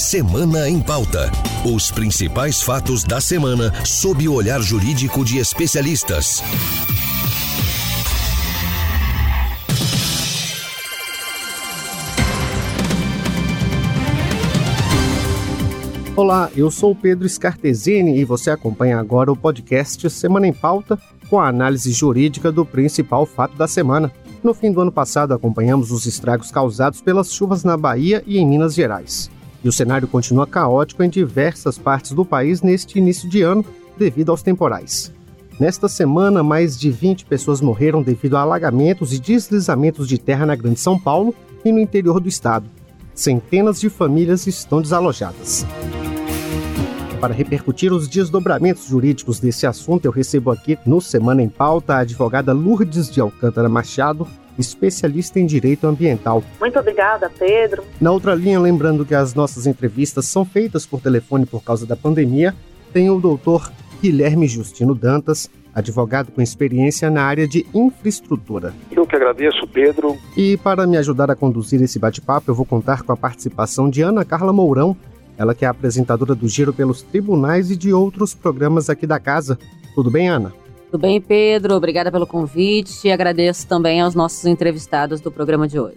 Semana em Pauta. Os principais fatos da semana sob o olhar jurídico de especialistas. Olá, eu sou Pedro Scartesini e você acompanha agora o podcast Semana em Pauta com a análise jurídica do principal fato da semana. No fim do ano passado, acompanhamos os estragos causados pelas chuvas na Bahia e em Minas Gerais. E o cenário continua caótico em diversas partes do país neste início de ano, devido aos temporais. Nesta semana, mais de 20 pessoas morreram devido a alagamentos e deslizamentos de terra na Grande São Paulo e no interior do estado. Centenas de famílias estão desalojadas. Para repercutir os desdobramentos jurídicos desse assunto, eu recebo aqui no Semana em Pauta a advogada Lourdes de Alcântara Machado, especialista em direito ambiental. Muito obrigada, Pedro. Na outra linha, lembrando que as nossas entrevistas são feitas por telefone por causa da pandemia, tem o doutor Guilherme Justino Dantas, advogado com experiência na área de infraestrutura. Eu que agradeço, Pedro. E para me ajudar a conduzir esse bate-papo, eu vou contar com a participação de Ana Carla Mourão, ela que é apresentadora do Giro pelos Tribunais e de outros programas aqui da casa. Tudo bem, Ana? Tudo bem, Pedro? Obrigada pelo convite e agradeço também aos nossos entrevistados do programa de hoje.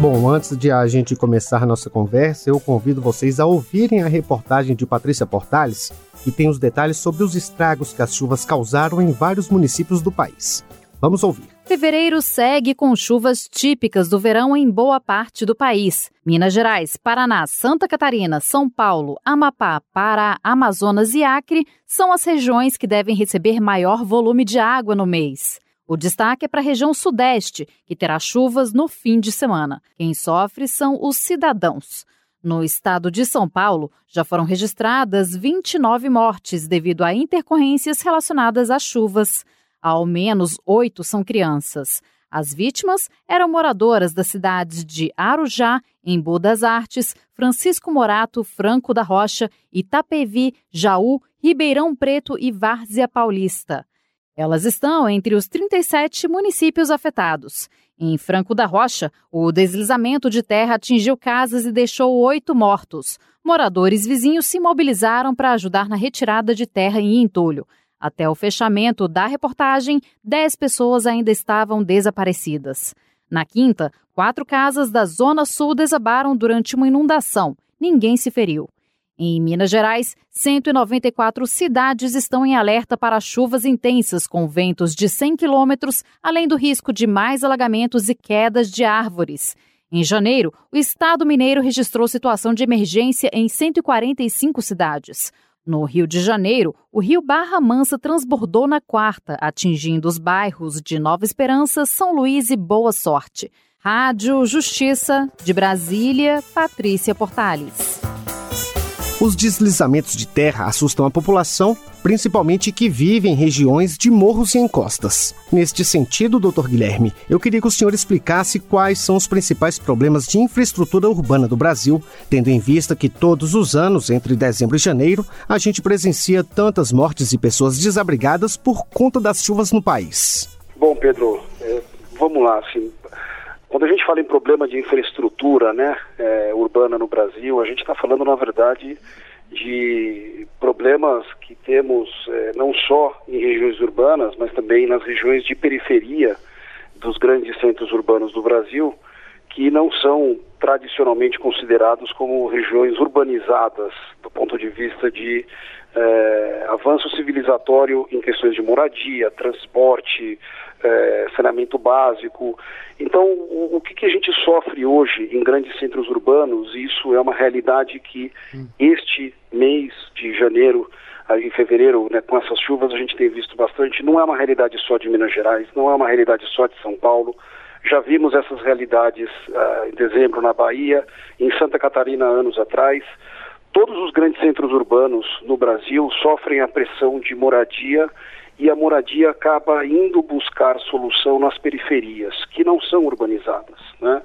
Bom, antes de a gente começar a nossa conversa, eu convido vocês a ouvirem a reportagem de Patrícia Portales, que tem os detalhes sobre os estragos que as chuvas causaram em vários municípios do país. Vamos ouvir. Fevereiro segue com chuvas típicas do verão em boa parte do país. Minas Gerais, Paraná, Santa Catarina, São Paulo, Amapá, Pará, Amazonas e Acre são as regiões que devem receber maior volume de água no mês. O destaque é para a região Sudeste, que terá chuvas no fim de semana. Quem sofre são os cidadãos. No estado de São Paulo, já foram registradas 29 mortes devido a intercorrências relacionadas às chuvas. Ao menos oito são crianças. As vítimas eram moradoras das cidades de Arujá, Embu das Artes, Francisco Morato, Franco da Rocha, Itapevi, Jaú, Ribeirão Preto e Várzea Paulista. Elas estão entre os 37 municípios afetados. Em Franco da Rocha, o deslizamento de terra atingiu casas e deixou oito mortos. Moradores vizinhos se mobilizaram para ajudar na retirada de terra em entulho. Até o fechamento da reportagem, 10 pessoas ainda estavam desaparecidas. Na quinta, quatro casas da Zona Sul desabaram durante uma inundação. Ninguém se feriu. Em Minas Gerais, 194 cidades estão em alerta para chuvas intensas com ventos de 100 quilômetros, além do risco de mais alagamentos e quedas de árvores. Em janeiro, o estado mineiro registrou situação de emergência em 145 cidades. No Rio de Janeiro, o rio Barra Mansa transbordou na quarta, atingindo os bairros de Nova Esperança, São Luís e Boa Sorte. Rádio Justiça, de Brasília, Patrícia Portales. Os deslizamentos de terra assustam a população, principalmente que vive em regiões de morros e encostas. Neste sentido, doutor Guilherme, eu queria que o senhor explicasse quais são os principais problemas de infraestrutura urbana do Brasil, tendo em vista que todos os anos, entre dezembro e janeiro, a gente presencia tantas mortes e pessoas desabrigadas por conta das chuvas no país. Bom, Pedro, é, vamos lá, assim, quando a gente fala em problema de infraestrutura né, é, urbana no Brasil, a gente está falando, na verdade, de problemas que temos é, não só em regiões urbanas, mas também nas regiões de periferia dos grandes centros urbanos do Brasil, que não são tradicionalmente considerados como regiões urbanizadas do ponto de vista de é, avanço civilizatório em questões de moradia, transporte, é, saneamento básico. Então, o, o que, que, a gente sofre hoje em grandes centros urbanos, isso é uma realidade que hum. este mês de janeiro em fevereiro, né, com essas chuvas, a gente tem visto bastante. Não é uma realidade só de Minas Gerais, não é uma realidade só de São Paulo. Já vimos essas realidades uh, em dezembro na Bahia, em Santa Catarina anos atrás. Todos os grandes centros urbanos no Brasil sofrem a pressão de moradia e a moradia acaba indo buscar solução nas periferias, que não são urbanizadas. Né?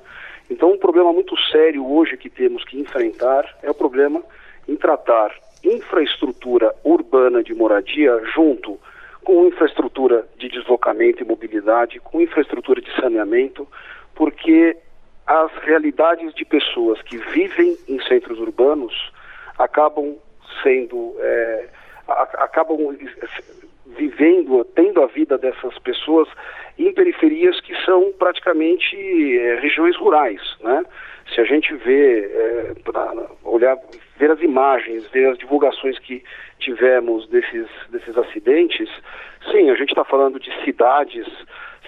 Então, um problema muito sério hoje que temos que enfrentar é o problema em tratar infraestrutura urbana de moradia junto com infraestrutura de deslocamento e mobilidade, com infraestrutura de saneamento, porque as realidades de pessoas que vivem em centros urbanos acabam sendo é, acabam vivendo, tendo a vida dessas pessoas em periferias que são praticamente é, regiões rurais, né? Se a gente vê, é, olhar, ver as imagens, ver as divulgações que tivemos desses, desses acidentes, sim, a gente está falando de cidades,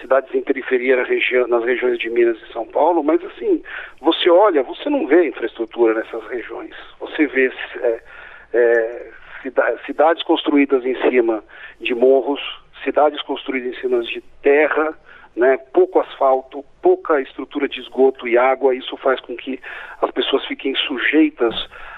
cidades em periferia na regi nas regiões de Minas e São Paulo, mas assim, você olha, você não vê infraestrutura nessas regiões. Você vê é, é, cidades construídas em cima de morros, cidades construídas em cima de terra, né, pouco asfalto, pouca estrutura de esgoto e água, isso faz com que as pessoas fiquem sujeitas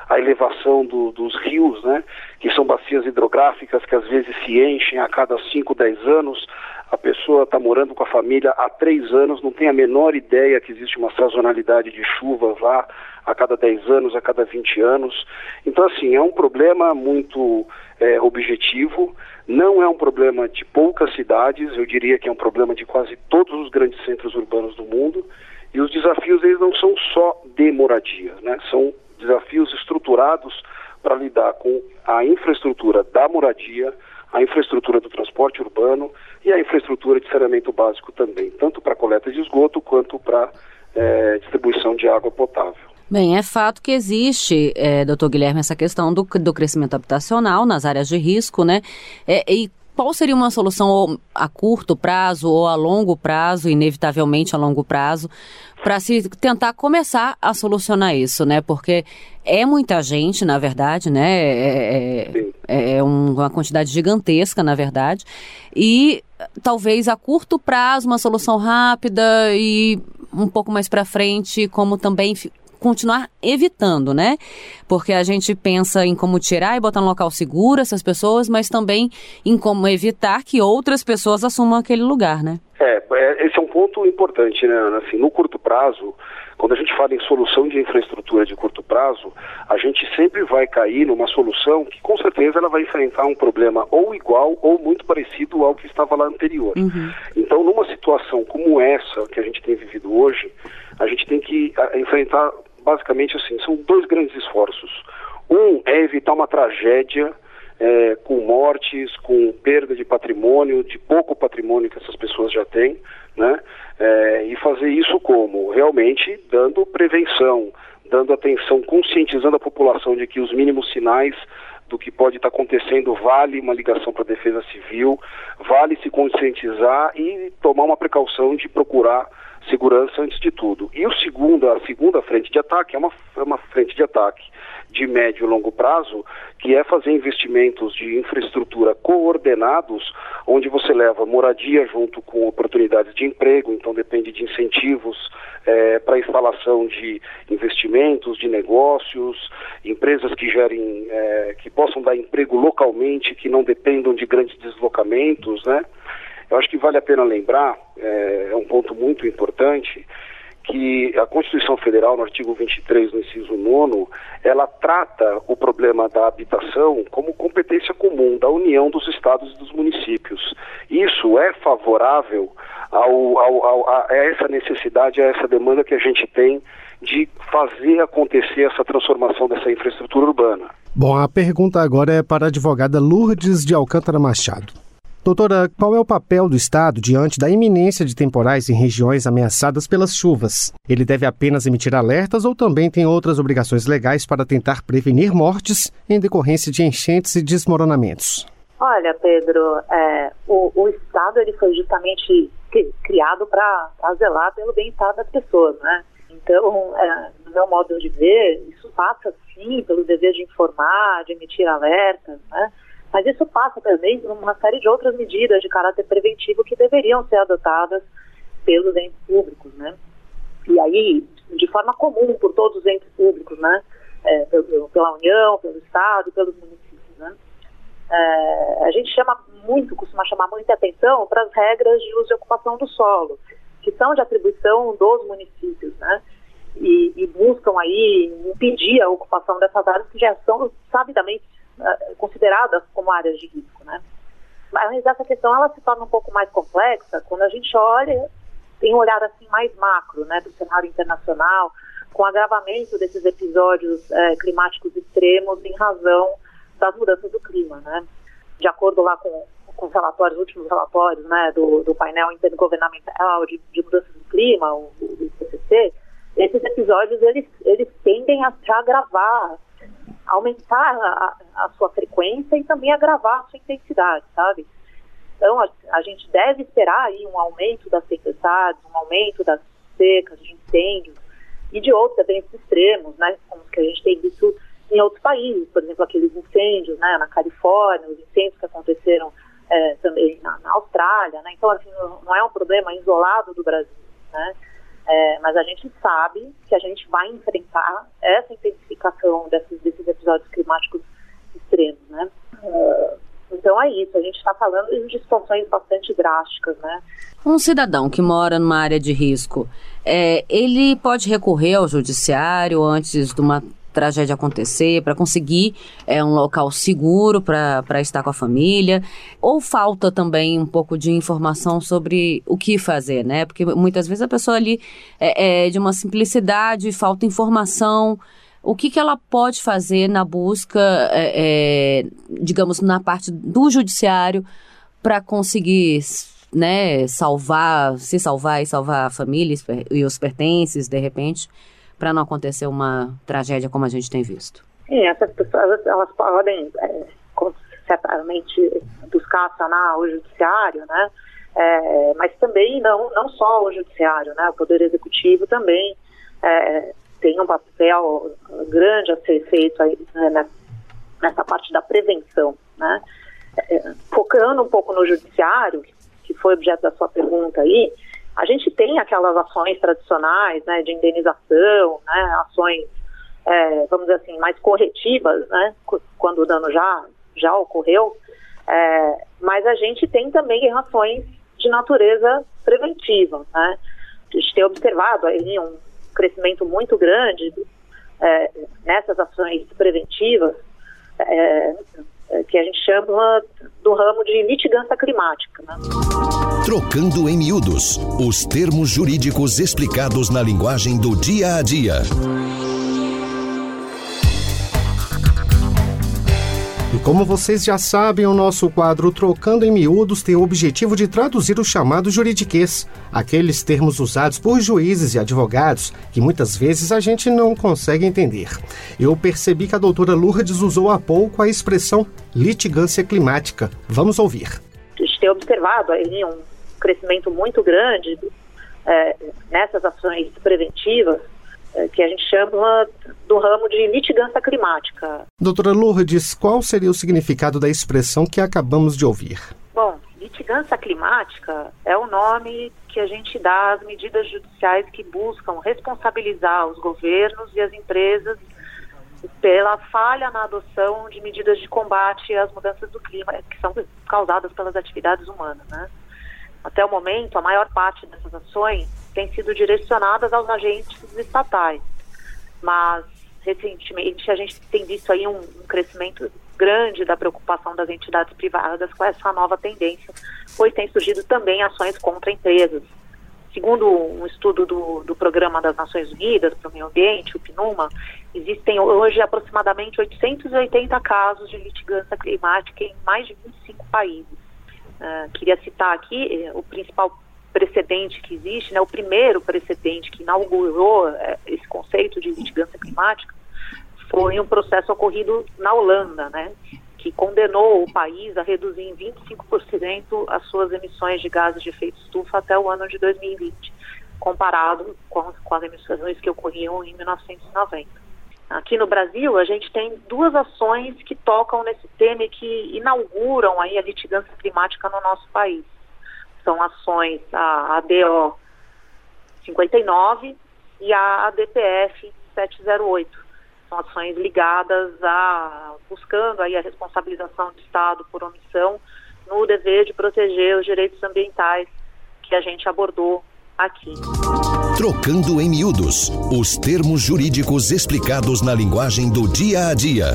à elevação do, dos rios, né, que são bacias hidrográficas que às vezes se enchem a cada 5, 10 anos. A pessoa está morando com a família há três anos, não tem a menor ideia que existe uma sazonalidade de chuvas lá a cada 10 anos, a cada 20 anos. Então, assim, é um problema muito é, objetivo, não é um problema de poucas cidades, eu diria que é um problema de quase todos os grandes centros urbanos do mundo. E os desafios eles não são só de moradia, né? são desafios estruturados para lidar com a infraestrutura da moradia, a infraestrutura do transporte urbano e a infraestrutura de saneamento básico também, tanto para coleta de esgoto quanto para é, distribuição de água potável. Bem, é fato que existe, é, doutor Guilherme, essa questão do, do crescimento habitacional nas áreas de risco, né? É, e qual seria uma solução a curto prazo ou a longo prazo, inevitavelmente a longo prazo, para se tentar começar a solucionar isso, né? Porque é muita gente, na verdade, né? É, é, é uma quantidade gigantesca, na verdade. E talvez a curto prazo uma solução rápida e um pouco mais para frente, como também continuar evitando, né? Porque a gente pensa em como tirar e botar no local seguro essas pessoas, mas também em como evitar que outras pessoas assumam aquele lugar, né? É, é esse é um ponto importante, né, Ana? Assim, no curto prazo, quando a gente fala em solução de infraestrutura de curto prazo, a gente sempre vai cair numa solução que com certeza ela vai enfrentar um problema ou igual ou muito parecido ao que estava lá anterior. Uhum. Então, numa situação como essa que a gente tem vivido hoje, a gente tem que enfrentar basicamente assim, são dois grandes esforços. Um é evitar uma tragédia é, com mortes, com perda de patrimônio, de pouco patrimônio que essas pessoas já têm, né? É, e fazer isso como? Realmente dando prevenção, dando atenção, conscientizando a população de que os mínimos sinais do que pode estar acontecendo vale uma ligação para a defesa civil, vale se conscientizar e tomar uma precaução de procurar segurança antes de tudo. E o segundo, a segunda frente de ataque é uma, é uma frente de ataque de médio e longo prazo, que é fazer investimentos de infraestrutura coordenados, onde você leva moradia junto com oportunidades de emprego, então depende de incentivos é, para instalação de investimentos, de negócios, empresas que gerem, é, que possam dar emprego localmente, que não dependam de grandes deslocamentos, né? Eu acho que vale a pena lembrar, é, é um ponto muito importante, que a Constituição Federal, no artigo 23, no inciso 9, ela trata o problema da habitação como competência comum da União dos Estados e dos municípios. Isso é favorável ao, ao, ao, a essa necessidade, a essa demanda que a gente tem de fazer acontecer essa transformação dessa infraestrutura urbana. Bom, a pergunta agora é para a advogada Lourdes de Alcântara Machado. Doutora, qual é o papel do Estado diante da iminência de temporais em regiões ameaçadas pelas chuvas? Ele deve apenas emitir alertas ou também tem outras obrigações legais para tentar prevenir mortes em decorrência de enchentes e desmoronamentos? Olha, Pedro, é, o, o, Estado ele foi justamente criado para zelar pelo bem-estar das pessoas, né? Então, é, no meu modo de ver, isso passa sim pelo dever de informar, de emitir alertas, né? Mas isso passa também por uma série de outras medidas de caráter preventivo que deveriam ser adotadas pelos entes públicos, né? E aí, de forma comum por todos os entes públicos, né? É, pela União, pelo Estado e pelos municípios, né? É, a gente chama muito, costuma chamar muita atenção para as regras de uso e ocupação do solo, que são de atribuição dos municípios, né? E, e buscam aí impedir a ocupação dessas áreas que já são sabidamente consideradas como áreas de risco, né? Mas essa questão ela se torna um pouco mais complexa quando a gente olha, tem um olhar assim mais macro, né, do cenário internacional, com o agravamento desses episódios é, climáticos extremos em razão das mudanças do clima, né? De acordo lá com, com os relatórios, últimos relatórios, né, do, do painel intergovernamental de, de mudanças do clima, o, o IPCC, esses episódios eles, eles tendem a se agravar, aumentar a, a, sua frequência e também agravar a sua intensidade, sabe? Então a, a gente deve esperar aí um aumento das tempestades, um aumento das secas, de incêndios e de outros eventos extremos, né? Como que a gente tem visto em outros países, por exemplo, aqueles incêndios, né, na Califórnia, os incêndios que aconteceram é, também na, na, Austrália, né? Então assim não, é um problema isolado do Brasil, né? É, mas a gente sabe que a gente vai enfrentar essa intensificação desses, desses episódios climáticos extremos, né? Uh, então é isso, a gente está falando de situações bastante drásticas, né? Um cidadão que mora numa área de risco, é, ele pode recorrer ao judiciário antes de uma tragédia acontecer, para conseguir é, um local seguro para estar com a família? Ou falta também um pouco de informação sobre o que fazer, né? Porque muitas vezes a pessoa ali é, é de uma simplicidade, falta informação. O que, que ela pode fazer na busca, é, é digamos, na parte do judiciário para conseguir né, salvar, se salvar e salvar a família e os pertences, de repente? Para não acontecer uma tragédia como a gente tem visto? Sim, essas pessoas elas podem é, certamente buscar acionar o judiciário, né? É, mas também não não só o judiciário, né? O poder executivo também é, tem um papel grande a ser feito aí, né, nessa parte da prevenção, né? É, focando um pouco no judiciário, que foi objeto da sua pergunta aí, a gente tem aquelas ações tradicionais, né, de indenização, né, ações, é, vamos dizer assim, mais corretivas, né, quando o dano já, já ocorreu, é, mas a gente tem também ações de natureza preventiva, né. A gente tem observado aí um crescimento muito grande é, nessas ações preventivas, é, que a gente chama do ramo de litigância climática. Né? Trocando em miúdos, os termos jurídicos explicados na linguagem do dia a dia. Como vocês já sabem, o nosso quadro Trocando em Miúdos tem o objetivo de traduzir o chamado juridiquês, aqueles termos usados por juízes e advogados que muitas vezes a gente não consegue entender. Eu percebi que a doutora Lourdes usou há pouco a expressão litigância climática. Vamos ouvir. A gente tem observado aí um crescimento muito grande é, nessas ações preventivas é, que a gente chama do ramo de litigância climática. Doutora Lourdes, qual seria o significado da expressão que acabamos de ouvir? Bom, litigância climática é o nome que a gente dá às medidas judiciais que buscam responsabilizar os governos e as empresas pela falha na adoção de medidas de combate às mudanças do clima que são causadas pelas atividades humanas. Né? Até o momento, a maior parte dessas ações têm sido direcionadas aos agentes estatais, mas recentemente a gente tem visto aí um, um crescimento grande da preocupação das entidades privadas com essa nova tendência, pois tem surgido também ações contra empresas. Segundo um estudo do, do Programa das Nações Unidas para o Meio Ambiente, o PNUMA, existem hoje aproximadamente 880 casos de litigância climática em mais de 25 países. Uh, queria citar aqui eh, o principal precedente que existe, né, o primeiro precedente que inaugurou é, esse conceito de litigância climática foi um processo ocorrido na Holanda, né, que condenou o país a reduzir em 25% as suas emissões de gases de efeito estufa até o ano de 2020, comparado com, com as emissões que ocorriam em 1990. Aqui no Brasil, a gente tem duas ações que tocam nesse tema e que inauguram aí a litigância climática no nosso país são ações a ADO 59 e a ADPF 708. São ações ligadas a buscando aí a responsabilização do Estado por omissão no dever de proteger os direitos ambientais que a gente abordou aqui. Trocando em miúdos, os termos jurídicos explicados na linguagem do dia a dia.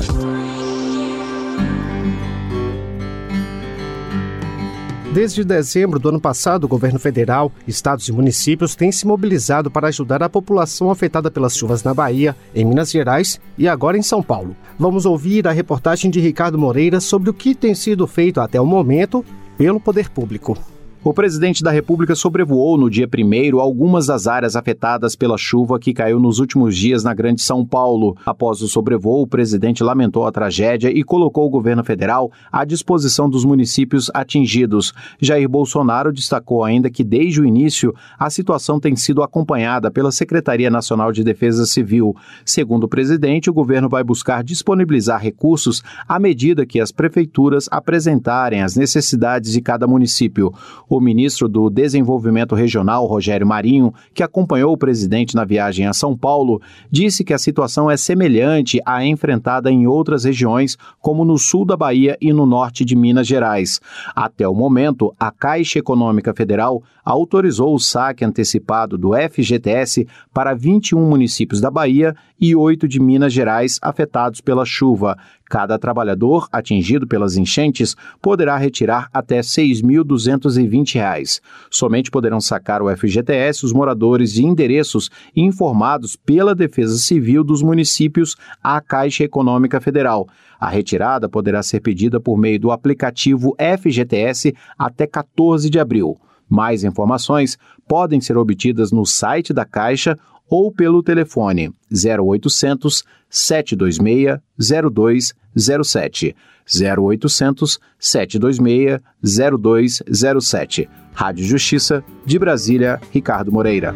Desde dezembro do ano passado, o governo federal, estados e municípios têm se mobilizado para ajudar a população afetada pelas chuvas na Bahia, em Minas Gerais e agora em São Paulo. Vamos ouvir a reportagem de Ricardo Moreira sobre o que tem sido feito até o momento pelo poder público. O presidente da República sobrevoou no dia 1 algumas das áreas afetadas pela chuva que caiu nos últimos dias na Grande São Paulo. Após o sobrevoo, o presidente lamentou a tragédia e colocou o governo federal à disposição dos municípios atingidos. Jair Bolsonaro destacou ainda que, desde o início, a situação tem sido acompanhada pela Secretaria Nacional de Defesa Civil. Segundo o presidente, o governo vai buscar disponibilizar recursos à medida que as prefeituras apresentarem as necessidades de cada município. O ministro do Desenvolvimento Regional, Rogério Marinho, que acompanhou o presidente na viagem a São Paulo, disse que a situação é semelhante à enfrentada em outras regiões, como no sul da Bahia e no norte de Minas Gerais. Até o momento, a Caixa Econômica Federal autorizou o saque antecipado do FGTS para 21 municípios da Bahia e oito de Minas Gerais afetados pela chuva. Cada trabalhador atingido pelas enchentes poderá retirar até R$ 6.220. Somente poderão sacar o FGTS os moradores de endereços informados pela Defesa Civil dos municípios à Caixa Econômica Federal. A retirada poderá ser pedida por meio do aplicativo FGTS até 14 de abril. Mais informações podem ser obtidas no site da Caixa ou pelo telefone 0800 726 0207. 0800 726 0207. Rádio Justiça de Brasília, Ricardo Moreira.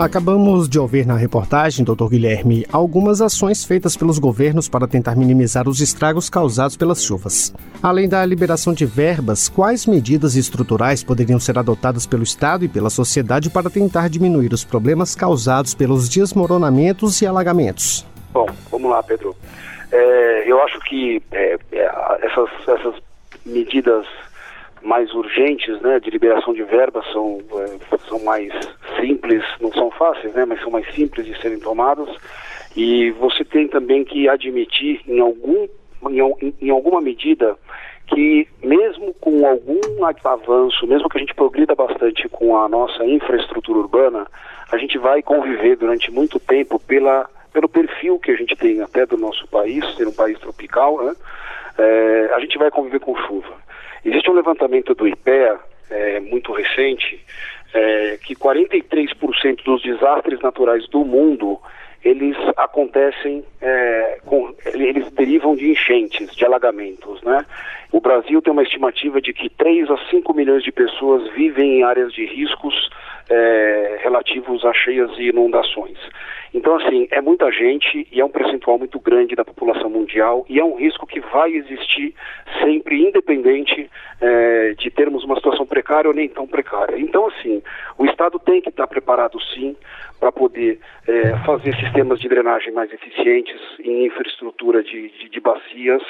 Acabamos de ouvir na reportagem, Dr. Guilherme, algumas ações feitas pelos governos para tentar minimizar os estragos causados pelas chuvas. Além da liberação de verbas, quais medidas estruturais poderiam ser adotadas pelo Estado e pela sociedade para tentar diminuir os problemas causados pelos desmoronamentos e alagamentos? Bom, vamos lá, Pedro. É, eu acho que é, é essas, essas medidas mais urgentes, né, de liberação de verbas são, é, são mais simples, não são fáceis, né, mas são mais simples de serem tomadas. E você tem também que admitir em algum em, em alguma medida que mesmo com algum avanço, mesmo que a gente progrida bastante com a nossa infraestrutura urbana, a gente vai conviver durante muito tempo pela, pelo perfil que a gente tem até do nosso país, ser um país tropical, né? É, a gente vai conviver com chuva. Existe um levantamento do IPEA, é, muito recente, é, que 43% dos desastres naturais do mundo eles acontecem, é, com, eles derivam de enchentes, de alagamentos, né? O Brasil tem uma estimativa de que 3 a 5 milhões de pessoas vivem em áreas de riscos é, relativos a cheias e inundações. Então, assim, é muita gente e é um percentual muito grande da população mundial e é um risco que vai existir sempre, independente é, de termos uma situação precária ou nem tão precária. Então, assim, o Estado tem que estar preparado, sim, para poder é, fazer sistemas de drenagem mais eficientes em infraestrutura de, de, de bacias,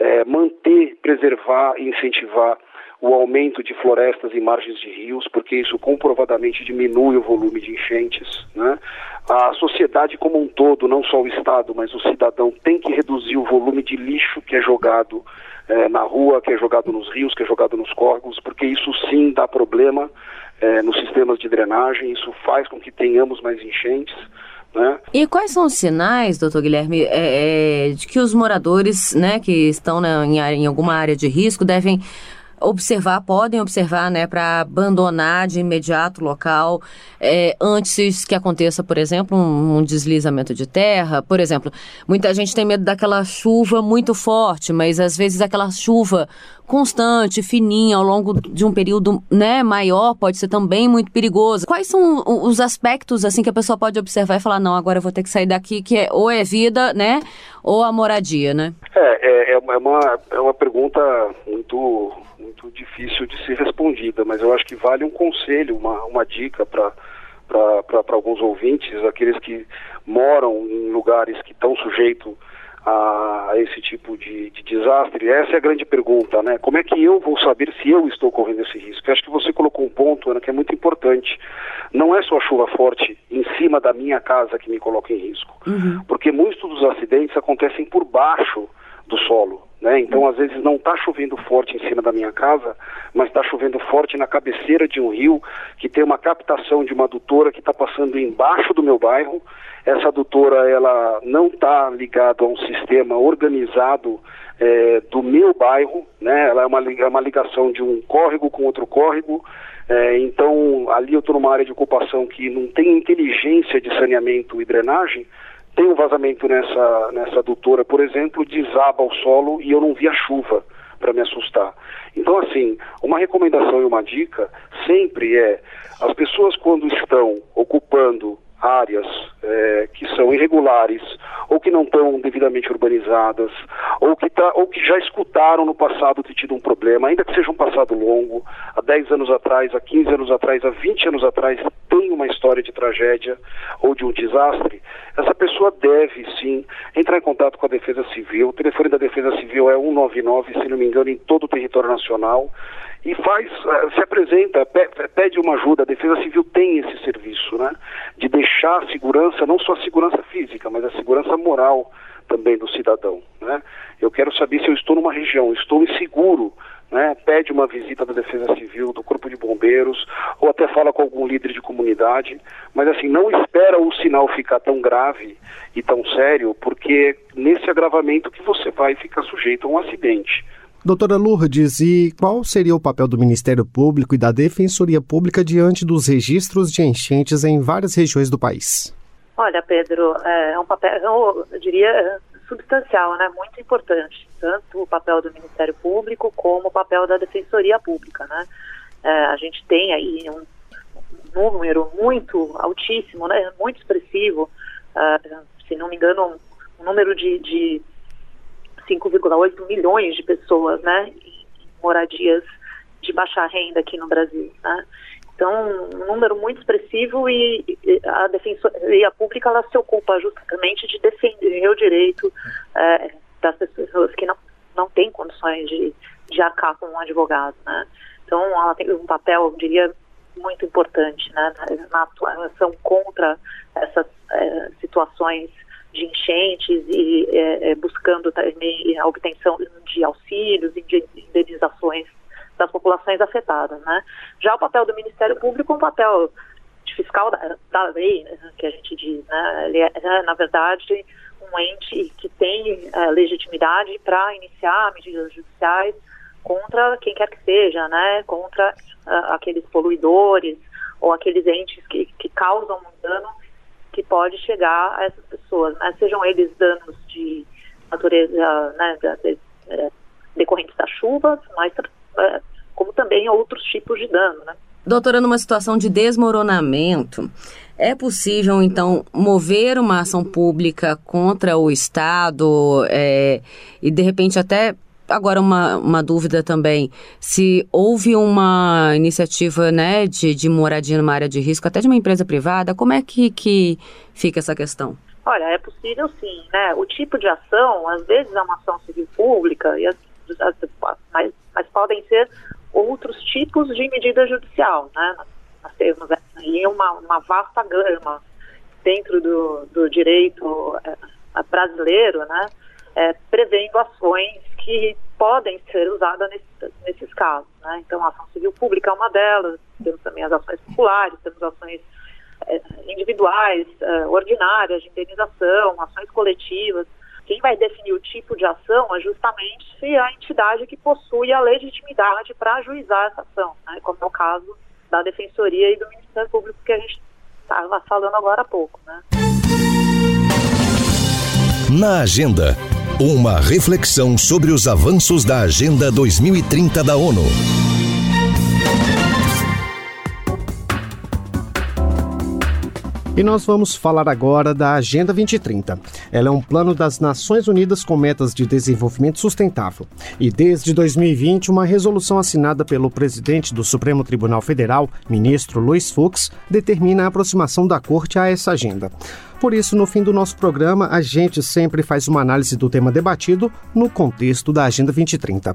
é, manter, preservar e incentivar o aumento de florestas em margens de rios, porque isso comprovadamente diminui o volume de enchentes. Né? A sociedade como um todo, não só o Estado, mas o cidadão, tem que reduzir o volume de lixo que é jogado é, na rua, que é jogado nos rios, que é jogado nos córregos, porque isso sim dá problema é, nos sistemas de drenagem, isso faz com que tenhamos mais enchentes. Né? E quais são os sinais, doutor Guilherme, é, é, de que os moradores né, que estão na, em, em alguma área de risco devem observar, podem observar, né, para abandonar de imediato o local é, antes que aconteça, por exemplo, um, um, deslizamento de terra. Por exemplo, muita gente tem medo daquela chuva muito forte, mas às vezes aquela chuva constante, fininha, ao longo de um período né, maior, pode ser também muito perigoso. Quais são os aspectos assim que a pessoa pode observar e falar, não, agora eu vou ter que sair daqui, que é, ou é vida, né, ou a moradia, né? É, é, é uma, é uma pergunta muito muito difícil de ser respondida, mas eu acho que vale um conselho, uma, uma dica para para alguns ouvintes, aqueles que moram em lugares que estão sujeitos a, a, esse tipo de, de, desastre? Essa é a grande pergunta, né? Como é que eu vou saber se eu estou correndo esse risco? Eu acho que você colocou um ponto, Ana, que é muito importante. Não é só a chuva forte em cima da minha casa que me coloca em risco, uhum. porque muitos dos acidentes acontecem por baixo do solo. Né? Então, às vezes, não está chovendo forte em cima da minha casa, mas está chovendo forte na cabeceira de um rio que tem uma captação de uma adutora que está passando embaixo do meu bairro. Essa adutora ela não está ligada a um sistema organizado é, do meu bairro, né? ela é uma, é uma ligação de um córrego com outro córrego. É, então, ali eu estou numa área de ocupação que não tem inteligência de saneamento e drenagem, tem um vazamento nessa, nessa adutora, por exemplo, desaba o solo e eu não vi a chuva para me assustar. Então, assim, uma recomendação e uma dica sempre é as pessoas quando estão ocupando áreas é, que são irregulares ou que não estão devidamente urbanizadas ou que, tá, ou que já escutaram no passado ter tido um problema, ainda que seja um passado longo, há 10 anos atrás, há 15 anos atrás, há 20 anos atrás, tem uma história de tragédia ou de um desastre, essa pessoa deve sim entrar em contato com a Defesa Civil. O telefone da Defesa Civil é 199, se não me engano, em todo o território nacional e faz, eh, se apresenta, pede uma ajuda. A Defesa Civil tem esse serviço, né? De deixar a segurança, não só a segurança física, mas a segurança moral também do cidadão, né? Eu quero saber se eu estou numa região, estou inseguro, né? Pede uma visita da Defesa Civil, do Corpo de Bombeiros, ou até fala com algum líder de comunidade, mas assim, não espera o sinal ficar tão grave e tão sério, porque nesse agravamento que você vai ficar sujeito a um acidente. Doutora Lourdes, e qual seria o papel do Ministério Público e da Defensoria Pública diante dos registros de enchentes em várias regiões do país? Olha, Pedro, é um papel, eu diria, substancial, né? muito importante, tanto o papel do Ministério Público como o papel da Defensoria Pública. Né? É, a gente tem aí um número muito altíssimo, né? muito expressivo, uh, se não me engano, um número de, de 5,8 milhões de pessoas, né, em moradias de baixa renda aqui no Brasil, né? Então, um número muito expressivo e a defensoria pública ela se ocupa justamente de defender o direito é, das pessoas que não, não têm condições de, de arcar com um advogado, né? Então, ela tem um papel, eu diria, muito importante, né, na atuação contra essas é, situações de enchentes e é, é, buscando também a obtenção de auxílios e de indenizações das populações afetadas, né? Já o papel do Ministério Público é um papel de fiscal da, da lei, né, que a gente diz, né? Ele é, é na verdade, um ente que tem é, legitimidade para iniciar medidas judiciais contra quem quer que seja, né? Contra uh, aqueles poluidores ou aqueles entes que, que causam um dano que pode chegar a essas pessoas, né? sejam eles danos de natureza né, de, de, é, decorrentes das chuvas, mas é, como também outros tipos de dano. Né? Doutora, numa situação de desmoronamento, é possível, então, mover uma ação pública contra o Estado é, e, de repente, até Agora, uma, uma dúvida também: se houve uma iniciativa né, de, de moradia numa área de risco, até de uma empresa privada, como é que, que fica essa questão? Olha, é possível sim, né? O tipo de ação, às vezes é uma ação civil pública, e as, as, mas, mas podem ser outros tipos de medida judicial, né? Nós temos aí uma, uma vasta gama dentro do, do direito é, brasileiro, né? É, prevendo ações que podem ser usadas nesse, nesses casos. Né? Então, a ação civil pública é uma delas, temos também as ações populares, temos ações é, individuais, é, ordinárias de indenização, ações coletivas. Quem vai definir o tipo de ação é justamente a entidade que possui a legitimidade para ajuizar essa ação, né? como é o caso da Defensoria e do Ministério Público que a gente estava falando agora há pouco. Né? Na agenda uma reflexão sobre os avanços da Agenda 2030 da ONU. E nós vamos falar agora da Agenda 2030. Ela é um plano das Nações Unidas com metas de desenvolvimento sustentável. E desde 2020, uma resolução assinada pelo presidente do Supremo Tribunal Federal, ministro Luiz Fux, determina a aproximação da Corte a essa agenda. Por isso, no fim do nosso programa, a gente sempre faz uma análise do tema debatido no contexto da Agenda 2030.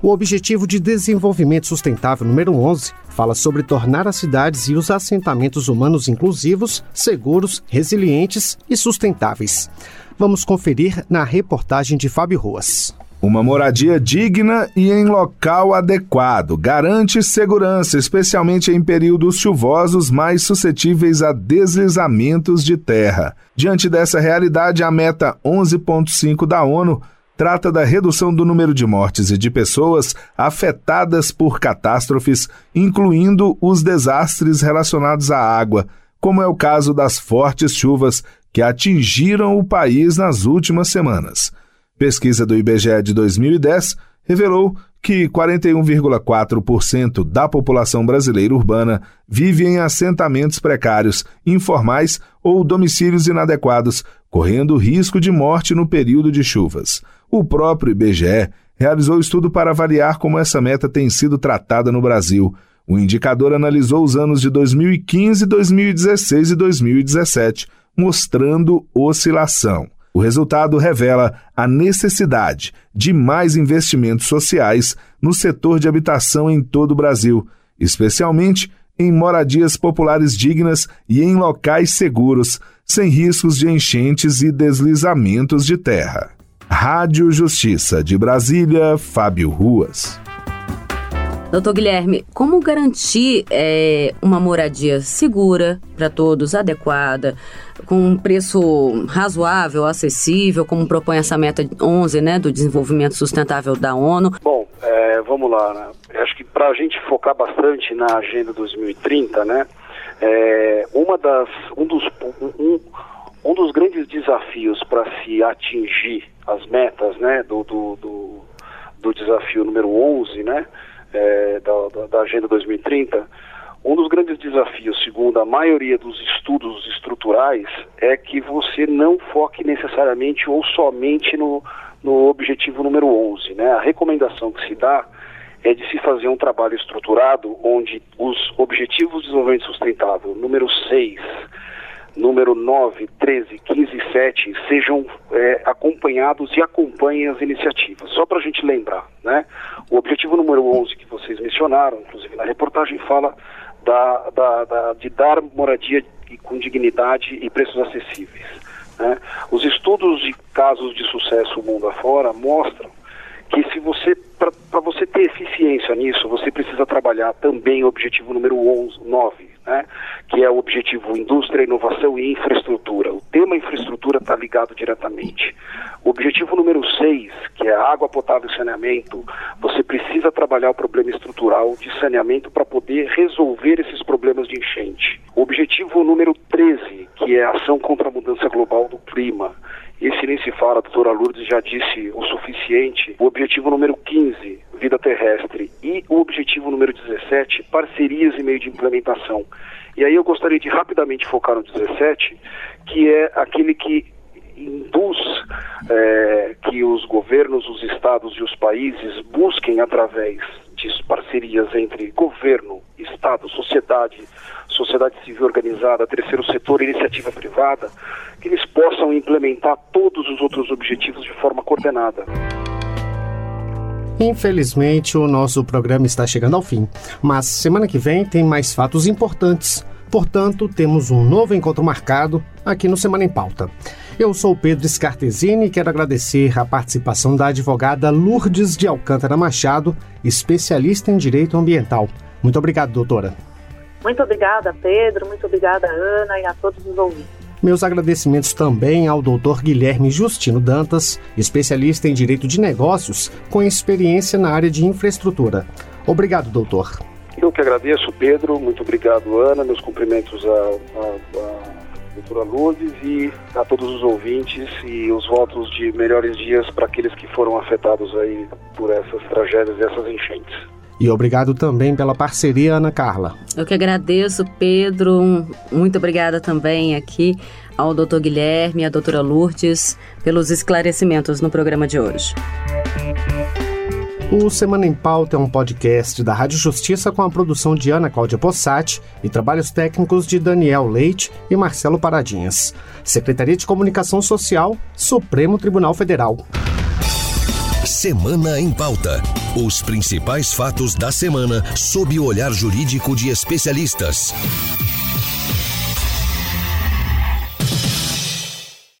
O Objetivo de Desenvolvimento Sustentável número 11 fala sobre tornar as cidades e os assentamentos humanos inclusivos, seguros, resilientes e sustentáveis. Vamos conferir na reportagem de Fábio Ruas. Uma moradia digna e em local adequado garante segurança, especialmente em períodos chuvosos mais suscetíveis a deslizamentos de terra. Diante dessa realidade, a meta 11.5 da ONU trata da redução do número de mortes e de pessoas afetadas por catástrofes, incluindo os desastres relacionados à água, como é o caso das fortes chuvas que atingiram o país nas últimas semanas. Pesquisa do IBGE de 2010 revelou que 41,4% da população brasileira urbana vive em assentamentos precários, informais ou domicílios inadequados, correndo risco de morte no período de chuvas. O próprio IBGE realizou estudo para avaliar como essa meta tem sido tratada no Brasil. O indicador analisou os anos de 2015, 2016 e 2017, mostrando oscilação. O resultado revela a necessidade de mais investimentos sociais no setor de habitação em todo o Brasil, especialmente em moradias populares dignas e em locais seguros, sem riscos de enchentes e deslizamentos de terra. Rádio Justiça de Brasília, Fábio Ruas. Doutor Guilherme, como garantir é, uma moradia segura para todos, adequada, com um preço razoável, acessível, como propõe essa meta 11 né, do desenvolvimento sustentável da ONU? Bom, é, vamos lá. Né? Acho que para a gente focar bastante na Agenda 2030, né, é, uma das, um, dos, um, um dos grandes desafios para se atingir as metas né, do, do, do, do desafio número 11, né, é, da, da, da Agenda 2030, um dos grandes desafios, segundo a maioria dos estudos estruturais, é que você não foque necessariamente ou somente no, no objetivo número 11. Né? A recomendação que se dá é de se fazer um trabalho estruturado onde os objetivos de desenvolvimento sustentável número 6, número 9, 13, 15 e 7 sejam é, acompanhados e acompanhem as iniciativas. Só para a gente lembrar, né? O objetivo número 11 que vocês mencionaram, inclusive na reportagem, fala da, da, da, de dar moradia com dignidade e preços acessíveis. Né? Os estudos de casos de sucesso mundo afora mostram que se você para você ter eficiência nisso, você precisa trabalhar também o objetivo número 11, 9, né? que é o objetivo indústria, inovação e infraestrutura. O tema infraestrutura está ligado diretamente. O objetivo número 6, que é água potável e saneamento, você precisa trabalhar o problema estrutural de saneamento para poder resolver esses problemas de enchente. O objetivo número 13, que é ação contra a mudança global do clima. Esse nem se fala, a doutora Lourdes já disse o suficiente. O objetivo número 15, vida terrestre. E o objetivo número 17, parcerias e meio de implementação. E aí eu gostaria de rapidamente focar no 17, que é aquele que induz é, que os governos, os estados e os países busquem através de parcerias entre governo, estado, sociedade, sociedade civil organizada, terceiro setor iniciativa privada, que eles possam implementar todos os outros objetivos de forma coordenada. Infelizmente, o nosso programa está chegando ao fim, mas semana que vem tem mais fatos importantes. Portanto, temos um novo encontro marcado aqui no Semana em Pauta. Eu sou Pedro Scartesini e quero agradecer a participação da advogada Lourdes de Alcântara Machado, especialista em direito ambiental. Muito obrigado, doutora. Muito obrigada, Pedro. Muito obrigada, Ana, e a todos os ouvintes. Meus agradecimentos também ao Dr. Guilherme Justino Dantas, especialista em direito de negócios com experiência na área de infraestrutura. Obrigado, doutor. Eu que agradeço, Pedro. Muito obrigado, Ana. Meus cumprimentos à doutora Lourdes e a todos os ouvintes e os votos de melhores dias para aqueles que foram afetados aí por essas tragédias e essas enchentes. E obrigado também pela parceria, Ana Carla. Eu que agradeço, Pedro. Muito obrigada também aqui ao doutor Guilherme e à doutora Lourdes pelos esclarecimentos no programa de hoje. O Semana em Pauta é um podcast da Rádio Justiça com a produção de Ana Cláudia Possati e trabalhos técnicos de Daniel Leite e Marcelo Paradinhas. Secretaria de Comunicação Social, Supremo Tribunal Federal. Semana em Pauta. Os principais fatos da semana sob o olhar jurídico de especialistas.